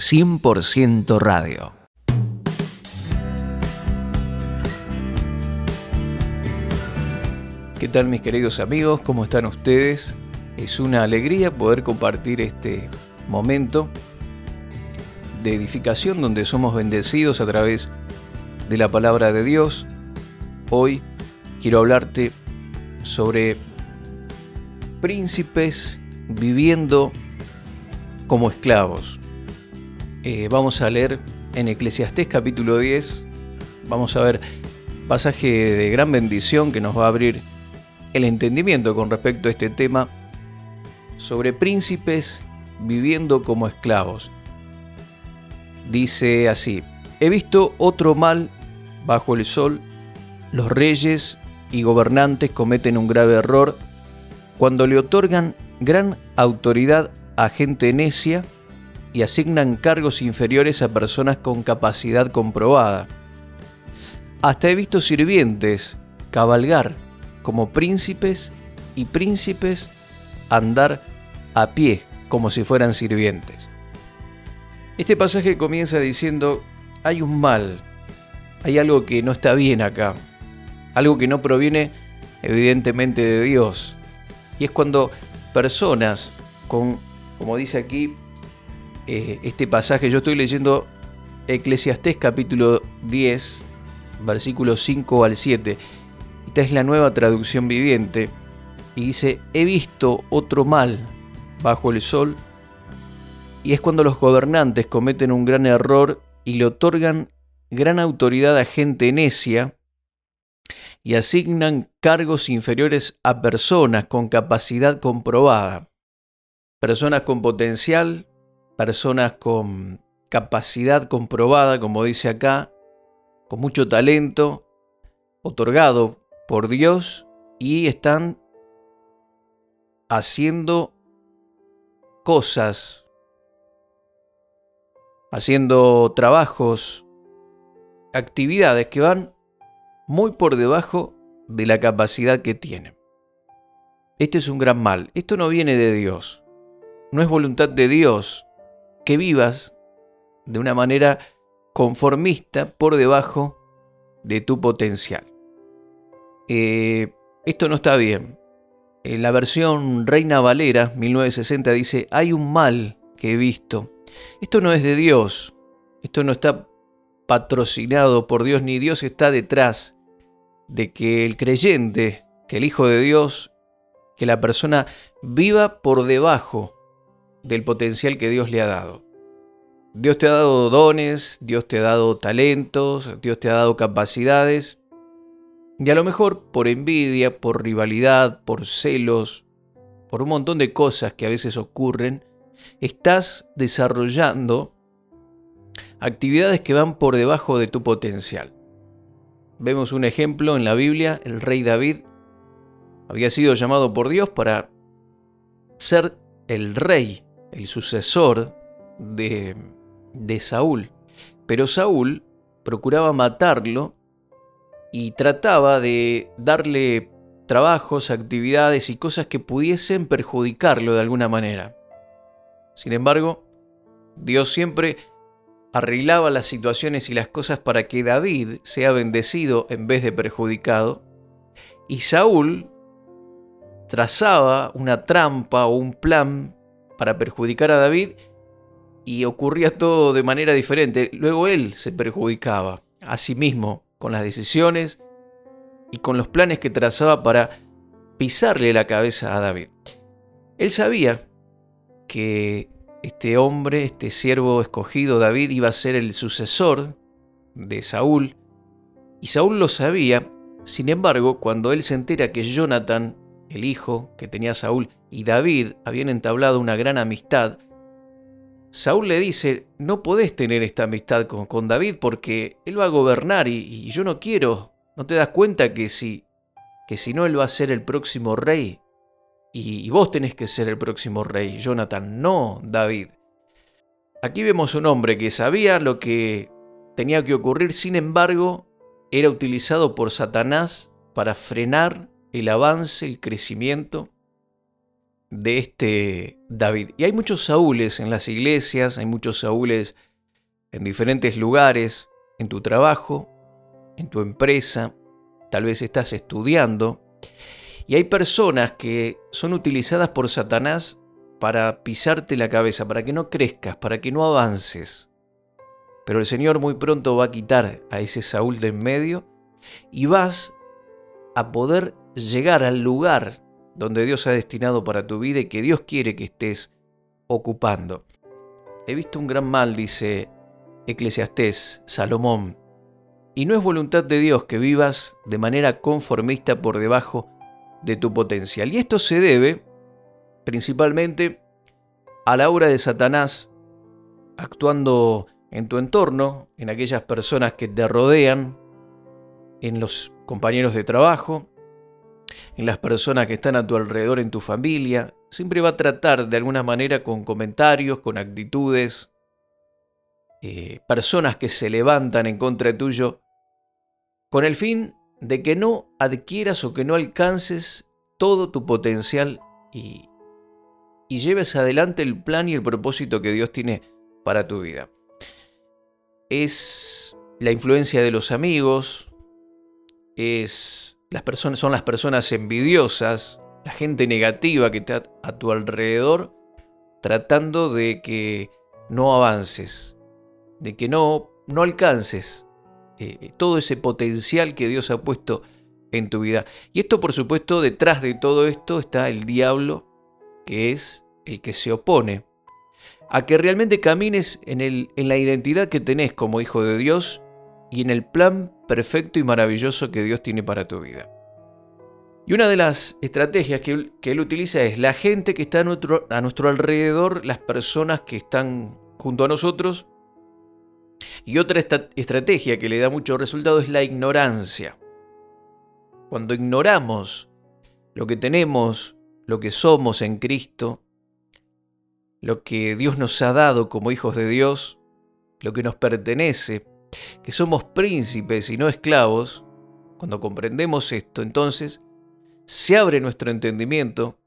100% radio. ¿Qué tal mis queridos amigos? ¿Cómo están ustedes? Es una alegría poder compartir este momento de edificación donde somos bendecidos a través de la palabra de Dios. Hoy quiero hablarte sobre príncipes viviendo como esclavos. Eh, vamos a leer en Eclesiastés capítulo 10, vamos a ver pasaje de gran bendición que nos va a abrir el entendimiento con respecto a este tema sobre príncipes viviendo como esclavos. Dice así, he visto otro mal bajo el sol, los reyes y gobernantes cometen un grave error. Cuando le otorgan gran autoridad a gente necia y asignan cargos inferiores a personas con capacidad comprobada. Hasta he visto sirvientes cabalgar como príncipes y príncipes andar a pie como si fueran sirvientes. Este pasaje comienza diciendo, hay un mal, hay algo que no está bien acá, algo que no proviene evidentemente de Dios. Y es cuando personas con como dice aquí eh, este pasaje, yo estoy leyendo Eclesiastés capítulo 10, versículos 5 al 7. Esta es la nueva traducción viviente y dice, he visto otro mal bajo el sol y es cuando los gobernantes cometen un gran error y le otorgan gran autoridad a gente necia y asignan cargos inferiores a personas con capacidad comprobada personas con potencial, personas con capacidad comprobada, como dice acá, con mucho talento, otorgado por Dios y están haciendo cosas, haciendo trabajos, actividades que van muy por debajo de la capacidad que tienen. Este es un gran mal. Esto no viene de Dios no es voluntad de Dios que vivas de una manera conformista por debajo de tu potencial. Eh, esto no está bien. En la versión Reina Valera 1960 dice, hay un mal que he visto. Esto no es de Dios. Esto no está patrocinado por Dios, ni Dios está detrás de que el creyente, que el Hijo de Dios, que la persona viva por debajo del potencial que Dios le ha dado. Dios te ha dado dones, Dios te ha dado talentos, Dios te ha dado capacidades. Y a lo mejor por envidia, por rivalidad, por celos, por un montón de cosas que a veces ocurren, estás desarrollando actividades que van por debajo de tu potencial. Vemos un ejemplo en la Biblia, el rey David había sido llamado por Dios para ser el rey el sucesor de, de Saúl. Pero Saúl procuraba matarlo y trataba de darle trabajos, actividades y cosas que pudiesen perjudicarlo de alguna manera. Sin embargo, Dios siempre arreglaba las situaciones y las cosas para que David sea bendecido en vez de perjudicado, y Saúl trazaba una trampa o un plan para perjudicar a David y ocurría todo de manera diferente. Luego él se perjudicaba a sí mismo con las decisiones y con los planes que trazaba para pisarle la cabeza a David. Él sabía que este hombre, este siervo escogido, David, iba a ser el sucesor de Saúl, y Saúl lo sabía, sin embargo, cuando él se entera que Jonathan el hijo que tenía Saúl, y David habían entablado una gran amistad, Saúl le dice, no podés tener esta amistad con, David porque él va a gobernar y, yo no quiero. ¿No te das cuenta que si, que si no él va a ser el próximo rey? Y, y vos tenés que ser el próximo rey, Jonathan, no David. Aquí vemos un hombre que sabía lo que tenía que ocurrir, sin embargo, era utilizado por Satanás para frenar el avance, el crecimiento de este David. Y hay muchos Saúles en las iglesias, hay muchos Saúles en diferentes lugares, en tu trabajo, en tu empresa, tal vez estás estudiando. Y hay personas que son utilizadas por Satanás para pisarte la cabeza, para que no crezcas, para que no avances. Pero el Señor muy pronto va a quitar a ese Saúl de en medio y vas a poder llegar al lugar donde Dios ha destinado para tu vida y que Dios quiere que estés ocupando. He visto un gran mal, dice Eclesiastés, Salomón, y no es voluntad de Dios que vivas de manera conformista por debajo de tu potencial. Y esto se debe principalmente a la obra de Satanás actuando en tu entorno, en aquellas personas que te rodean, en los compañeros de trabajo, en las personas que están a tu alrededor en tu familia. Siempre va a tratar de alguna manera con comentarios, con actitudes, eh, personas que se levantan en contra tuyo, con el fin de que no adquieras o que no alcances todo tu potencial y, y lleves adelante el plan y el propósito que Dios tiene para tu vida. Es la influencia de los amigos, es las personas, son las personas envidiosas, la gente negativa que está a tu alrededor, tratando de que no avances, de que no, no alcances eh, todo ese potencial que Dios ha puesto en tu vida. Y esto, por supuesto, detrás de todo esto está el diablo, que es el que se opone a que realmente camines en, el, en la identidad que tenés como hijo de Dios y en el plan perfecto y maravilloso que Dios tiene para tu vida. Y una de las estrategias que, él utiliza es la gente que está a nuestro, alrededor, las personas que están junto a nosotros. Y otra estrategia que le da mucho resultado es la ignorancia. Cuando ignoramos lo que tenemos, lo que somos en Cristo, lo que Dios nos ha dado como hijos de Dios, lo que nos pertenece, que somos príncipes y no esclavos, cuando comprendemos esto, entonces se abre nuestro entendimiento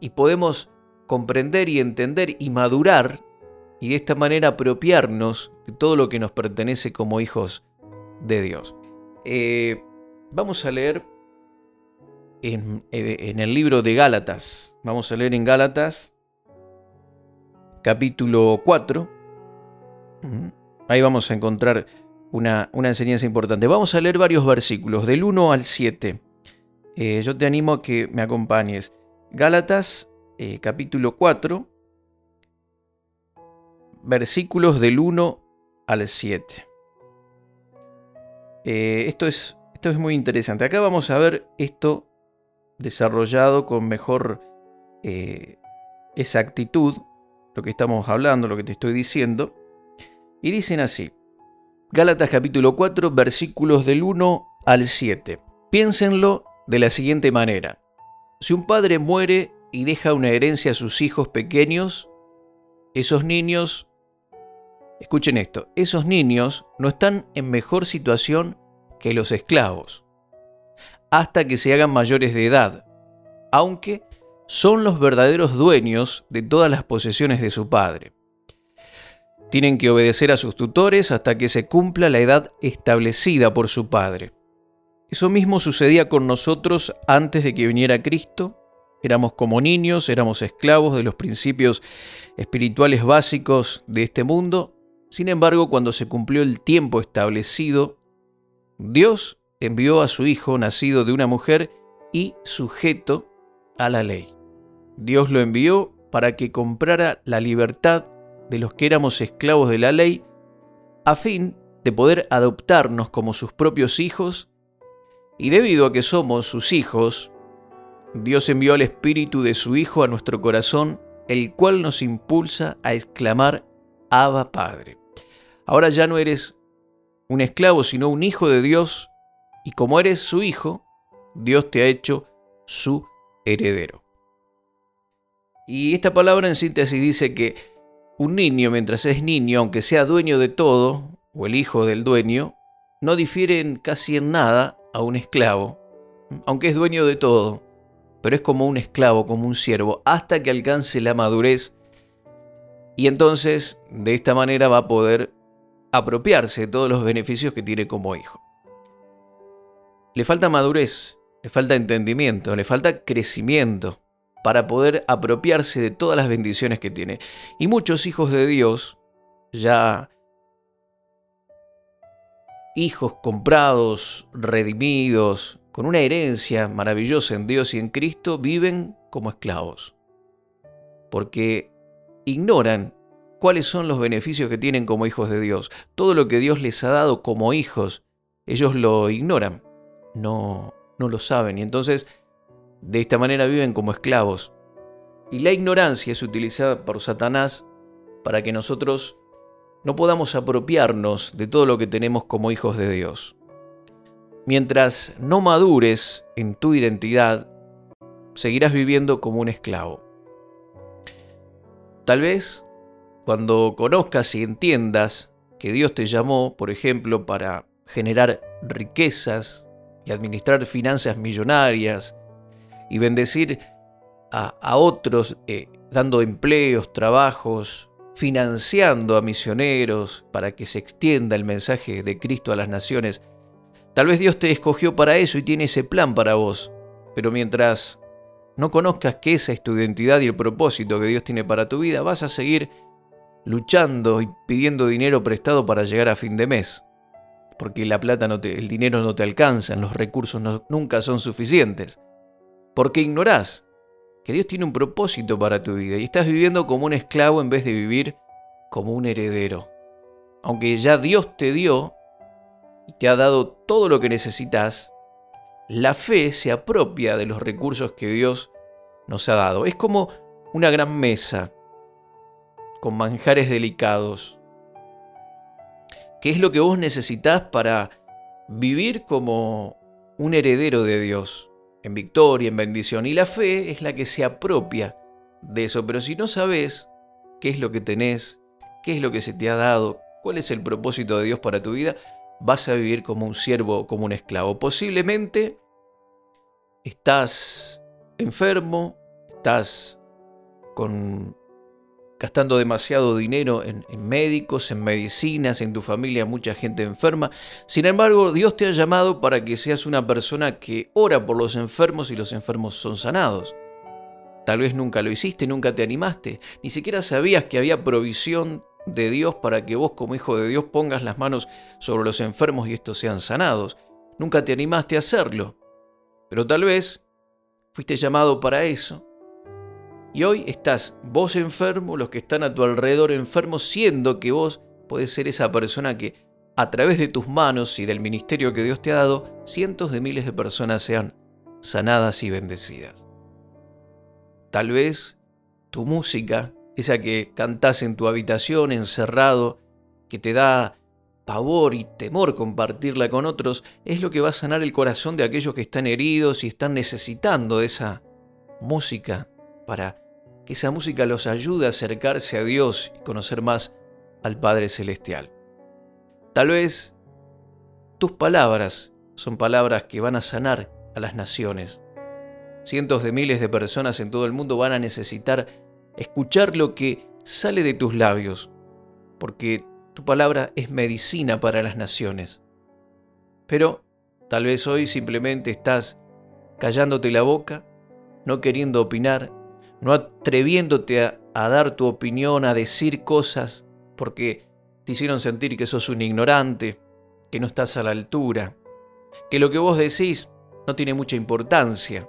y podemos comprender y entender y madurar y de esta manera apropiarnos de todo lo que nos pertenece como hijos de Dios. Eh, vamos a leer en, eh, en, el libro de Gálatas. Vamos a leer en Gálatas capítulo 4. Ahí vamos a encontrar una, enseñanza importante. Vamos a leer varios versículos, del 1 al 7. Eh, yo te animo a que me acompañes. Gálatas, eh, capítulo 4, versículos del 1 al 7. Eh, esto, es, esto es muy interesante. Acá vamos a ver esto desarrollado con mejor exactitud, lo que estamos hablando, lo que te estoy diciendo. Y dicen así, Gálatas capítulo 4 versículos del 1 al 7. Piénsenlo de la siguiente manera. Si un padre muere y deja una herencia a sus hijos pequeños, esos niños, escuchen esto, esos niños no están en mejor situación que los esclavos, hasta que se hagan mayores de edad, aunque son los verdaderos dueños de todas las posesiones de su padre. Tienen que obedecer a sus tutores hasta que se cumpla la edad establecida por su Padre. Eso mismo sucedía con nosotros antes de que viniera Cristo. Éramos como niños, éramos esclavos de los principios espirituales básicos de este mundo. Sin embargo, cuando se cumplió el tiempo establecido, Dios envió a su Hijo nacido de una mujer y sujeto a la ley. Dios lo envió para que comprara la libertad de los que éramos esclavos de la ley, a fin de poder adoptarnos como sus propios hijos, y debido a que somos sus hijos, Dios envió al Espíritu de su Hijo a nuestro corazón, el cual nos impulsa a exclamar, Abba Padre. Ahora ya no eres un esclavo, sino un hijo de Dios, y como eres su hijo, Dios te ha hecho su heredero. Y esta palabra en síntesis dice que un niño, mientras es niño, aunque sea dueño de todo, o el hijo del dueño, no difiere casi en nada a un esclavo, aunque es dueño de todo. pero es como un esclavo, como un siervo, hasta que alcance la madurez. Y entonces, de esta manera va a poder apropiarse de todos los beneficios que tiene como hijo. Le falta madurez, le falta entendimiento, le falta crecimiento para poder apropiarse de todas las bendiciones que tiene. Y muchos hijos de Dios, ya hijos comprados, redimidos, con una herencia maravillosa en Dios y en Cristo, viven como esclavos. Porque ignoran cuáles son los beneficios que tienen como hijos de Dios. Todo lo que Dios les ha dado como hijos, ellos lo ignoran, no, no lo saben. Y entonces, de esta manera viven como esclavos. Y la ignorancia es utilizada por Satanás para que nosotros no podamos apropiarnos de todo lo que tenemos como hijos de Dios. Mientras no madures en tu identidad, seguirás viviendo como un esclavo. Tal vez cuando conozcas y entiendas que Dios te llamó, por ejemplo, para generar riquezas y administrar finanzas millonarias y bendecir a, otros eh, dando empleos, trabajos, financiando a misioneros para que se extienda el mensaje de Cristo a las naciones, Tal vez Dios te escogió para eso y tiene ese plan para vos, pero mientras no conozcas que esa es tu identidad y el propósito que Dios tiene para tu vida, vas a seguir luchando y pidiendo dinero prestado para llegar a fin de mes. Porque la plata no te, el dinero no te alcanza, los recursos nunca son suficientes. Porque ignorás que Dios tiene un propósito para tu vida y estás viviendo como un esclavo en vez de vivir como un heredero. Aunque ya Dios te dio y te ha dado todo lo que necesitas, la fe se apropia de los recursos que Dios nos ha dado. Es como una gran mesa con manjares delicados. ¿Qué es lo que vos necesitas para vivir como un heredero de Dios? En victoria, en bendición. Y la fe es la que se apropia de eso. Pero si no sabes qué es lo que tenés, qué es lo que se te ha dado, cuál es el propósito de Dios para tu vida, vas a vivir como un siervo, como un esclavo. Posiblemente estás enfermo, estás con, gastando demasiado dinero en, médicos, en medicinas, en tu familia mucha gente enferma. Sin embargo, Dios te ha llamado para que seas una persona que ora por los enfermos y los enfermos son sanados. Tal vez nunca lo hiciste, nunca te animaste, ni siquiera sabías que había provisión de Dios para que vos como hijo de Dios pongas las manos sobre los enfermos y estos sean sanados. Nunca te animaste a hacerlo, pero tal vez fuiste llamado para eso. Y hoy estás vos enfermo, los que están a tu alrededor enfermos, siendo que vos podés ser esa persona que a través de tus manos y del ministerio que Dios te ha dado, cientos de miles de personas sean sanadas y bendecidas. Tal vez tu música esa que cantás en tu habitación encerrado, que te da pavor y temor compartirla con otros, es lo que va a sanar el corazón de aquellos que están heridos y están necesitando esa música para que esa música los ayude a acercarse a Dios y conocer más al Padre Celestial. Tal vez tus palabras son palabras que van a sanar a las naciones. Cientos de miles de personas en todo el mundo van a necesitar escuchar lo que sale de tus labios, porque tu palabra es medicina para las naciones. Pero tal vez hoy simplemente estás callándote la boca, no queriendo opinar, no atreviéndote a, dar tu opinión, a decir cosas, porque te hicieron sentir que sos un ignorante, que no estás a la altura, que lo que vos decís no tiene mucha importancia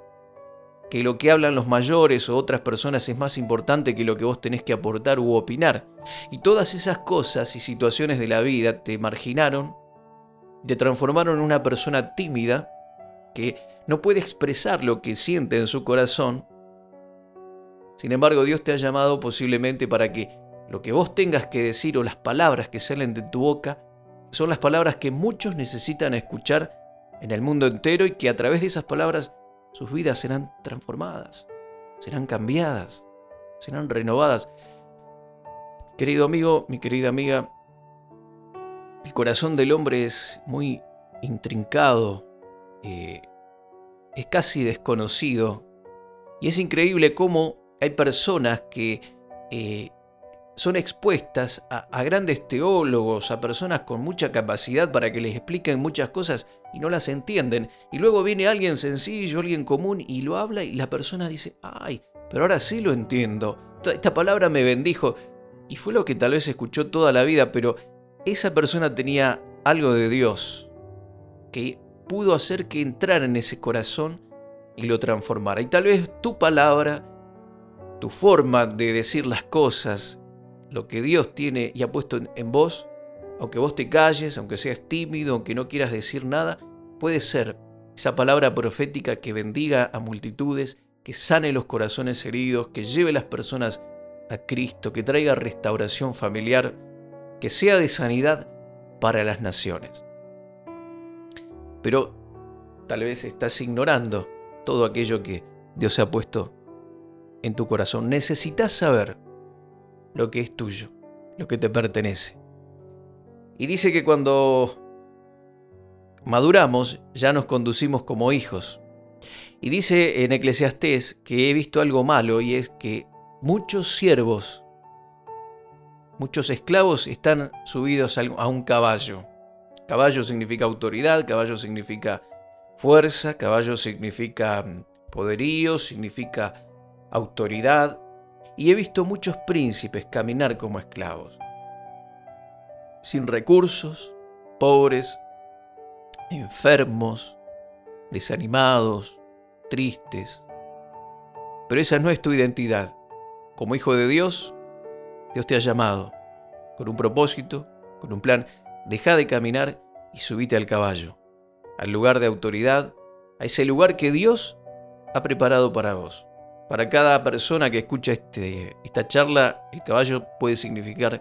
que lo que hablan los mayores o otras personas es más importante que lo que vos tenés que aportar u opinar. Y todas esas cosas y situaciones de la vida te marginaron, te transformaron en una persona tímida que no puede expresar lo que siente en su corazón. Sin embargo, Dios te ha llamado posiblemente para que lo que vos tengas que decir o las palabras que salen de tu boca son las palabras que muchos necesitan escuchar en el mundo entero y que a través de esas palabras sus vidas serán transformadas, serán cambiadas, serán renovadas. Querido amigo, mi querida amiga, el corazón del hombre es muy intrincado, eh, es casi desconocido Y es increíble cómo hay personas que eh, son expuestas a, grandes teólogos, a personas con mucha capacidad para que les expliquen muchas cosas y no las entienden. Y luego viene alguien sencillo, alguien común y lo habla y la persona dice, ay, pero ahora sí lo entiendo. Esta palabra me bendijo. Y fue lo que tal vez escuchó toda la vida, pero esa persona tenía algo de Dios que pudo hacer que entrara en ese corazón y lo transformara. Y tal vez tu palabra, tu forma de decir las cosas, lo que Dios tiene y ha puesto en, vos, aunque vos te calles, aunque seas tímido, aunque no quieras decir nada, puede ser esa palabra profética que bendiga a multitudes, que sane los corazones heridos, que lleve a las personas a Cristo, que traiga restauración familiar, que sea de sanidad para las naciones. Pero tal vez estás ignorando todo aquello que Dios ha puesto en tu corazón. Necesitas saber lo que es tuyo, lo que te pertenece. Y dice que cuando maduramos ya nos conducimos como hijos. Y dice en Eclesiastés que he visto algo malo y es que muchos siervos, muchos esclavos están subidos a un caballo. Caballo significa autoridad, caballo significa fuerza, caballo significa mm, poderío, significa autoridad y he visto muchos príncipes caminar como esclavos, sin recursos, pobres, enfermos, desanimados, tristes. Pero esa no es tu identidad. Como hijo de Dios, Dios te ha llamado con un propósito, con un plan. Deja de caminar y subite al caballo, al lugar de autoridad, a ese lugar que Dios ha preparado para vos. Para cada persona que escucha este, esta charla, el caballo puede significar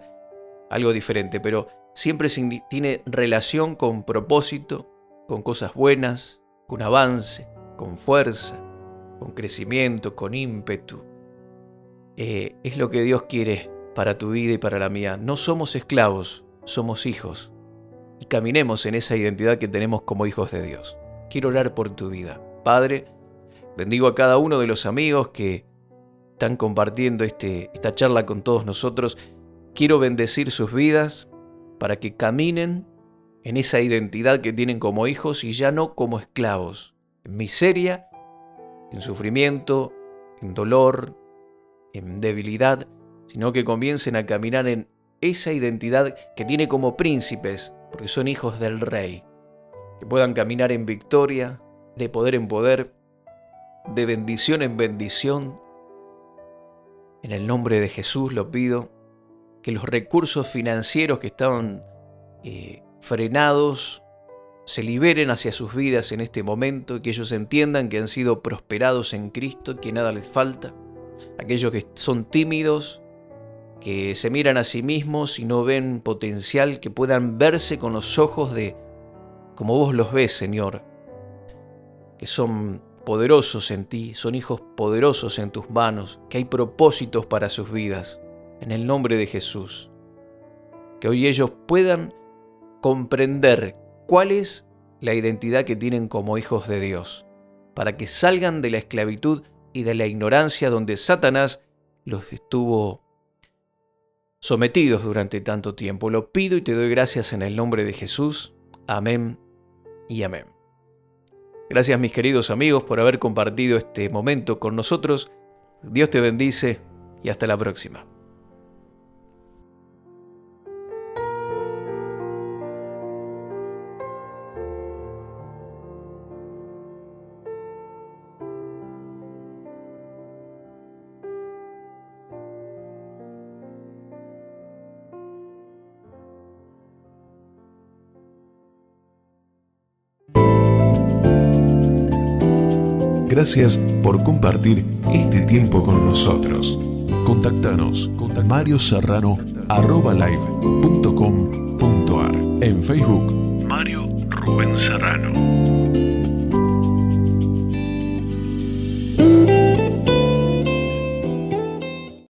algo diferente, pero siempre tiene relación con propósito, con cosas buenas, con avance, con fuerza, con crecimiento, con ímpetu. Eh, es lo que Dios quiere para tu vida y para la mía. No somos esclavos, somos hijos. Y caminemos en esa identidad que tenemos como hijos de Dios. Quiero orar por tu vida. Padre, Bendigo a cada uno de los amigos que están compartiendo este, esta charla con todos nosotros. Quiero bendecir sus vidas para que caminen en esa identidad que tienen como hijos y ya no como esclavos, en miseria, en sufrimiento, en dolor, en debilidad, sino que comiencen a caminar en esa identidad que tiene como príncipes, porque son hijos del rey, que puedan caminar en victoria, de poder en poder, de bendición en bendición. En el nombre de Jesús lo pido, que los recursos financieros que estaban eh, frenados se liberen hacia sus vidas en este momento que ellos entiendan que han sido prosperados en Cristo, que nada les falta. Aquellos que son tímidos, que se miran a sí mismos y no ven potencial, que puedan verse con los ojos de como vos los ves, Señor, que son poderosos en ti, son hijos poderosos en tus manos, que hay propósitos para sus vidas, en el nombre de Jesús. Que hoy ellos puedan comprender cuál es la identidad que tienen como hijos de Dios, para que salgan de la esclavitud y de la ignorancia donde Satanás los estuvo sometidos durante tanto tiempo. Lo pido y te doy gracias en el nombre de Jesús. Amén y amén. Gracias mis queridos amigos por haber compartido este momento con nosotros. Dios te bendice y hasta la próxima. Gracias por compartir este tiempo con nosotros. Contactanos con Mario Serrano En Facebook, Mario Rubén Serrano.